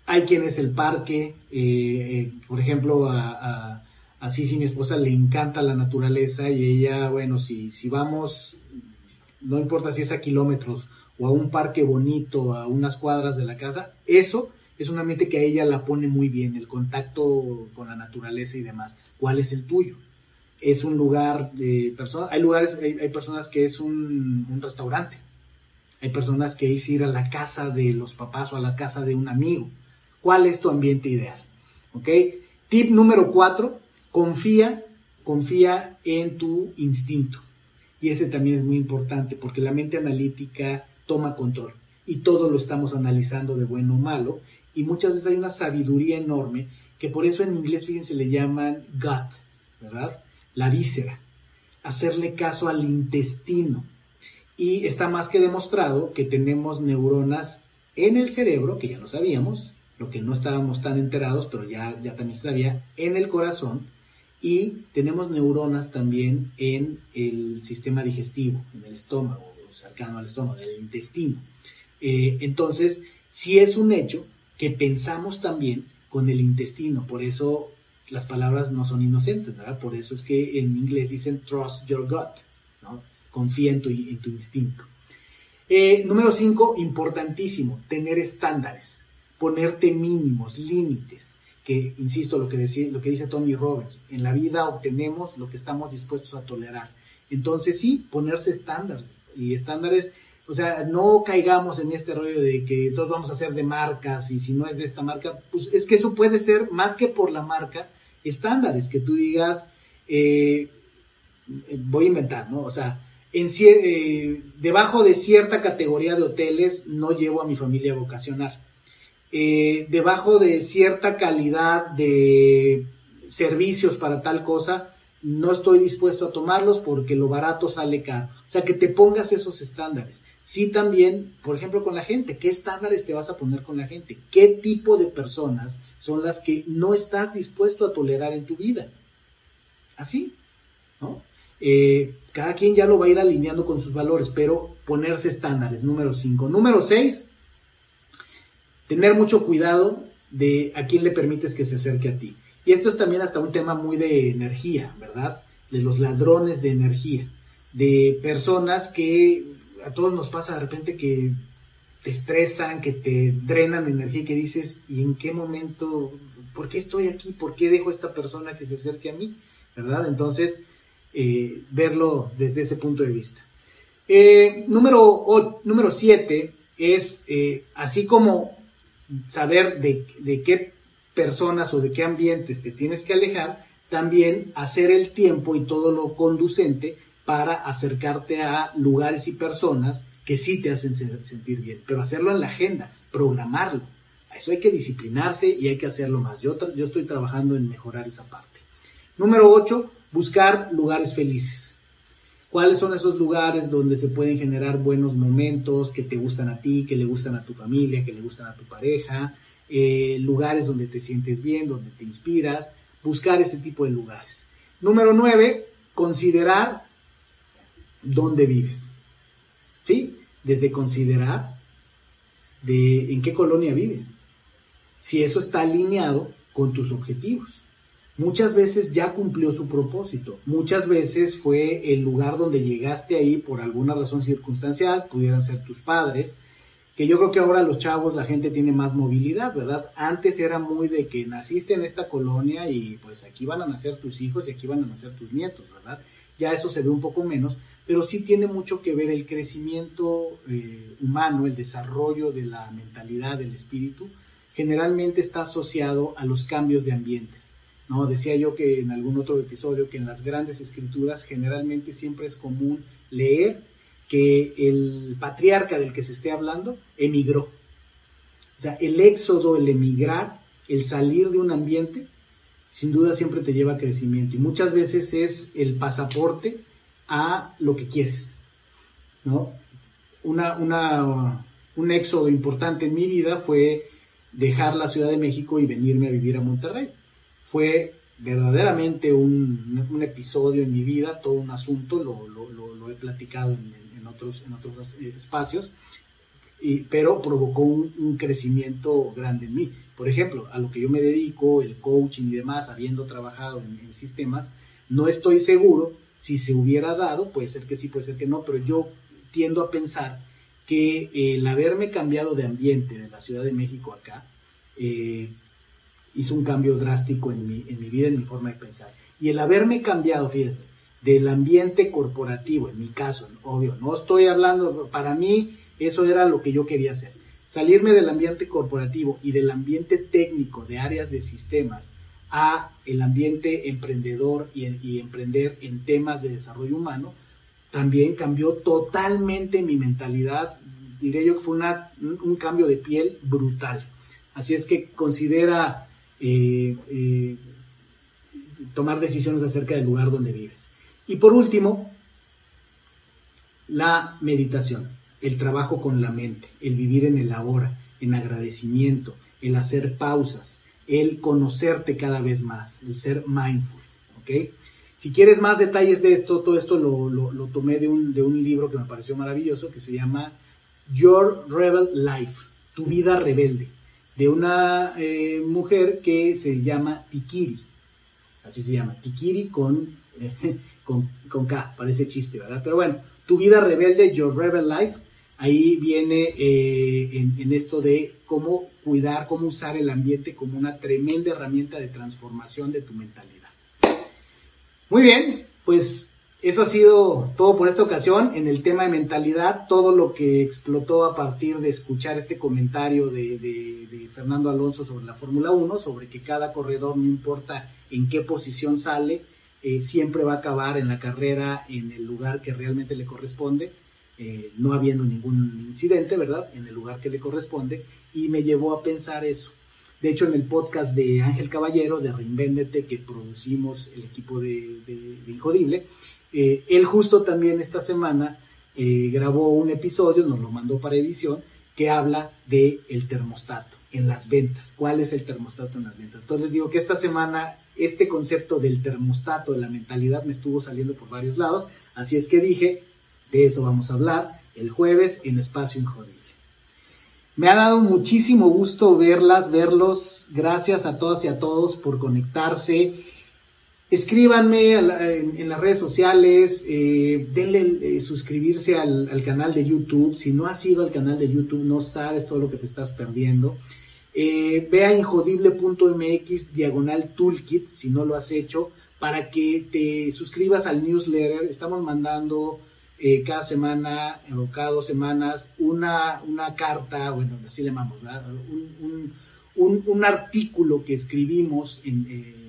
Hay quien es el parque, eh, por ejemplo, a si mi esposa le encanta la naturaleza y ella, bueno, si, si vamos, no importa si es a kilómetros o a un parque bonito, a unas cuadras de la casa, eso es un ambiente que a ella la pone muy bien, el contacto con la naturaleza y demás. ¿Cuál es el tuyo? Es un lugar de personas, hay lugares, hay, personas que es un, un, restaurante, hay personas que es ir a la casa de los papás o a la casa de un amigo. ¿Cuál es tu ambiente ideal? ¿Ok? Tip número cuatro, Confía, confía en tu instinto. Y ese también es muy importante porque la mente analítica toma control y todo lo estamos analizando de bueno o malo y muchas veces hay una sabiduría enorme que por eso en inglés, fíjense, le llaman gut, ¿verdad? La víscera. Hacerle caso al intestino. Y está más que demostrado que tenemos neuronas en el cerebro, que ya lo sabíamos, lo que no estábamos tan enterados, pero ya, ya también sabía, en el corazón y tenemos neuronas también en el sistema digestivo, en el estómago, cercano al estómago, en el intestino. Eh, entonces, sí es un hecho que pensamos también con el intestino, por eso las palabras no son inocentes, ¿verdad? Por eso es que en inglés dicen trust your gut, ¿no? Confía en tu, instinto. Eh, número cinco, importantísimo, tener estándares, ponerte mínimos, límites que, insisto, lo que, lo que dice Tony Robbins, en la vida obtenemos lo que estamos dispuestos a tolerar. Entonces sí, ponerse estándares y estándares, o sea, no caigamos en este rollo de que todos vamos a ser de marcas y si no es de esta marca, pues es que eso puede ser más que por la marca, estándares, que tú digas, eh, voy a inventar, ¿no? O sea, eh, debajo de cierta categoría de hoteles no llevo a mi familia a vocacionar eh, debajo de cierta calidad de servicios para tal cosa, no estoy dispuesto a tomarlos porque lo barato sale caro. O sea, que te pongas esos estándares. Sí también, por ejemplo, con la gente, ¿qué estándares te vas a poner con la gente? ¿Qué tipo de personas son las que no estás dispuesto a tolerar en tu vida? Así, ¿no? Eh, cada quien ya lo va a ir alineando con sus valores, pero ponerse estándares, número 5. Número 6, tener mucho cuidado de a quién le permites que se acerque a ti. Y esto es también hasta un tema muy de energía, ¿verdad? De los ladrones de energía, de personas que a todos nos pasa de repente que te estresan, que te drenan energía que dices, ¿y en qué momento? ¿Por qué estoy aquí? ¿Por qué dejo a esta persona que se acerque a mí? ¿Verdad? Entonces, eh, verlo desde ese punto de vista. Eh, número, número siete es, eh, así como saber de, qué personas o de qué ambientes te tienes que alejar, también hacer el tiempo y todo lo conducente para acercarte a lugares y personas que sí te hacen sentir bien, pero hacerlo en la agenda, programarlo. A eso hay que disciplinarse y hay que hacerlo más. Yo, yo estoy trabajando en mejorar esa parte. Número 8, buscar lugares felices cuáles son esos lugares donde se pueden generar buenos momentos que te gustan a ti, que le gustan a tu familia, que le gustan a tu pareja, eh, lugares donde te sientes bien, donde te inspiras, buscar ese tipo de lugares. Número nueve, considerar dónde vives. ¿Sí? Desde considerar de en qué colonia vives. Si eso está alineado con tus objetivos. Muchas veces ya cumplió su propósito, muchas veces fue el lugar donde llegaste ahí por alguna razón circunstancial, pudieran ser tus padres, que yo creo que ahora los chavos, la gente tiene más movilidad, ¿verdad? Antes era muy de que naciste en esta colonia y pues aquí van a nacer tus hijos y aquí van a nacer tus nietos, ¿verdad? Ya eso se ve un poco menos, pero sí tiene mucho que ver el crecimiento eh, humano, el desarrollo de la mentalidad, del espíritu, generalmente está asociado a los cambios de ambientes. ¿no? Decía yo que en algún otro episodio que en las grandes escrituras generalmente siempre es común leer que el patriarca del que se esté hablando emigró. O sea, el éxodo, el emigrar, el salir de un ambiente, sin duda siempre te lleva a crecimiento y muchas veces es el pasaporte a lo que quieres, ¿no? Una, una, un éxodo importante en mi vida fue dejar la Ciudad de México y venirme a vivir a Monterrey. Fue verdaderamente un, un episodio en mi vida, todo un asunto, lo, lo, lo, he platicado en, en, otros, otros espacios, pero provocó un, crecimiento grande en mí. Por ejemplo, a lo que yo me dedico, el coaching y demás, habiendo trabajado en, sistemas, no estoy seguro si se hubiera dado, puede ser que sí, puede ser que no, pero yo tiendo a pensar que el haberme cambiado de ambiente de la Ciudad de México acá, eh, hizo un cambio drástico en mi, en mi vida, en mi forma de pensar. Y el haberme cambiado, fíjate, del ambiente corporativo, en mi caso, obvio, no estoy hablando, para mí eso era lo que yo quería hacer. Salirme del ambiente corporativo y del ambiente técnico de áreas de sistemas a el ambiente emprendedor y, emprender en temas de desarrollo humano, también cambió totalmente mi mentalidad. Diré yo que fue una, un cambio de piel brutal. Así es que considera eh, eh, tomar decisiones acerca del lugar donde vives. Y por último, la meditación, el trabajo con la mente, el vivir en el ahora, en agradecimiento, el hacer pausas, el conocerte cada vez más, el ser mindful. ¿ok? Si quieres más detalles de esto, todo esto lo, tomé de un, de un libro que me pareció maravilloso que se llama Your Rebel Life, tu vida rebelde, de una eh, mujer que se llama Tikiri. Así se llama, Tikiri con, eh, con, K, parece chiste, ¿verdad? Pero bueno, tu vida rebelde, Your Rebel Life, ahí viene eh, en, esto de cómo cuidar, cómo usar el ambiente como una tremenda herramienta de transformación de tu mentalidad. Muy bien, pues eso ha sido todo por esta ocasión en el tema de mentalidad, todo lo que explotó a partir de escuchar este comentario de, de Fernando Alonso sobre la Fórmula 1, sobre que cada corredor, no importa en qué posición sale, eh, siempre va a acabar en la carrera en el lugar que realmente le corresponde, eh, no habiendo ningún incidente, ¿verdad? En el lugar que le corresponde, y me llevó a pensar eso. De hecho, en el podcast de Ángel Caballero, de Reinvéndete, que producimos el equipo de, de, Injodible, eh, él justo también esta semana grabó un episodio, nos lo mandó para edición, que habla de el termostato en las ventas. ¿Cuál es el termostato en las ventas? Entonces les digo que esta semana este concepto del termostato, de la mentalidad, me estuvo saliendo por varios lados. Así es que dije, de eso vamos a hablar el jueves en Espacio Injodible. Me ha dado muchísimo gusto verlas, verlos. Gracias a todas y a todos por conectarse. Escríbanme en, las redes sociales, eh, denle eh, suscribirse al, al, canal de YouTube. Si no has ido al canal de YouTube, no sabes todo lo que te estás perdiendo. Eh, ve a injodible.mx diagonal toolkit, si no lo has hecho, para que te suscribas al newsletter. Estamos mandando eh, cada semana o cada dos semanas una, una carta, bueno, así le llamamos, un, un, un, artículo que escribimos en,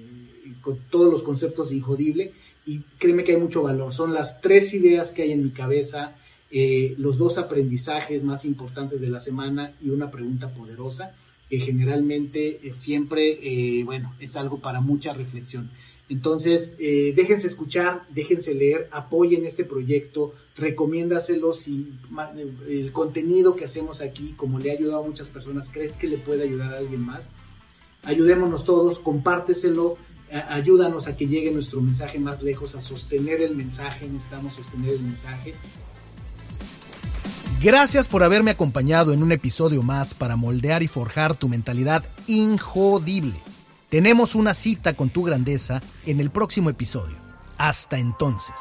todos los conceptos de Injodible y créeme que hay mucho valor. Son las tres ideas que hay en mi cabeza, eh, los dos aprendizajes más importantes de la semana y una pregunta poderosa que generalmente siempre, eh, bueno, es algo para mucha reflexión. Entonces, eh, déjense escuchar, déjense leer, apoyen este proyecto, recomiéndaselo si el contenido que hacemos aquí, como le ha ayudado a muchas personas, crees que le puede ayudar a alguien más. Ayudémonos todos, compárteselo, ayúdanos a que llegue nuestro mensaje más lejos, a sostener el mensaje, necesitamos sostener el mensaje. Gracias por haberme acompañado en un episodio más para moldear y forjar tu mentalidad injodible. Tenemos una cita con tu grandeza en el próximo episodio. Hasta entonces.